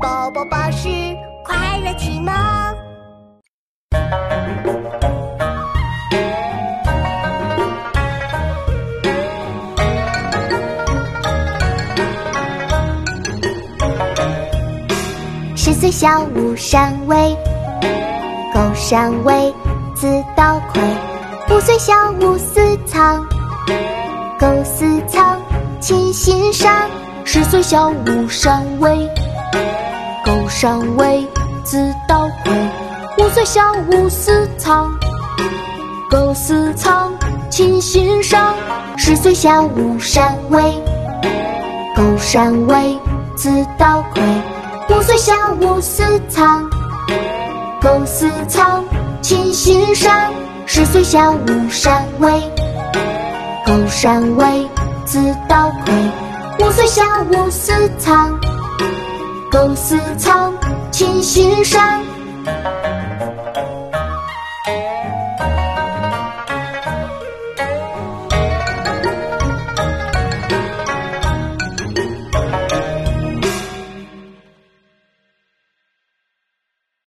宝宝巴士快乐启蒙。十岁小吾上位，狗上位，子刀魁。五岁小吾私藏，狗私藏，亲欣赏。十岁小吾上位，狗上位，子刀魁。五岁小吾私藏，狗私藏，亲欣赏。十岁小吾上位，狗上位，子刀魁。五岁小吾私藏，狗私藏，亲欣赏。十岁小吾上位，狗上位，子刀魁。五岁小吾私藏，狗私藏，亲欣赏。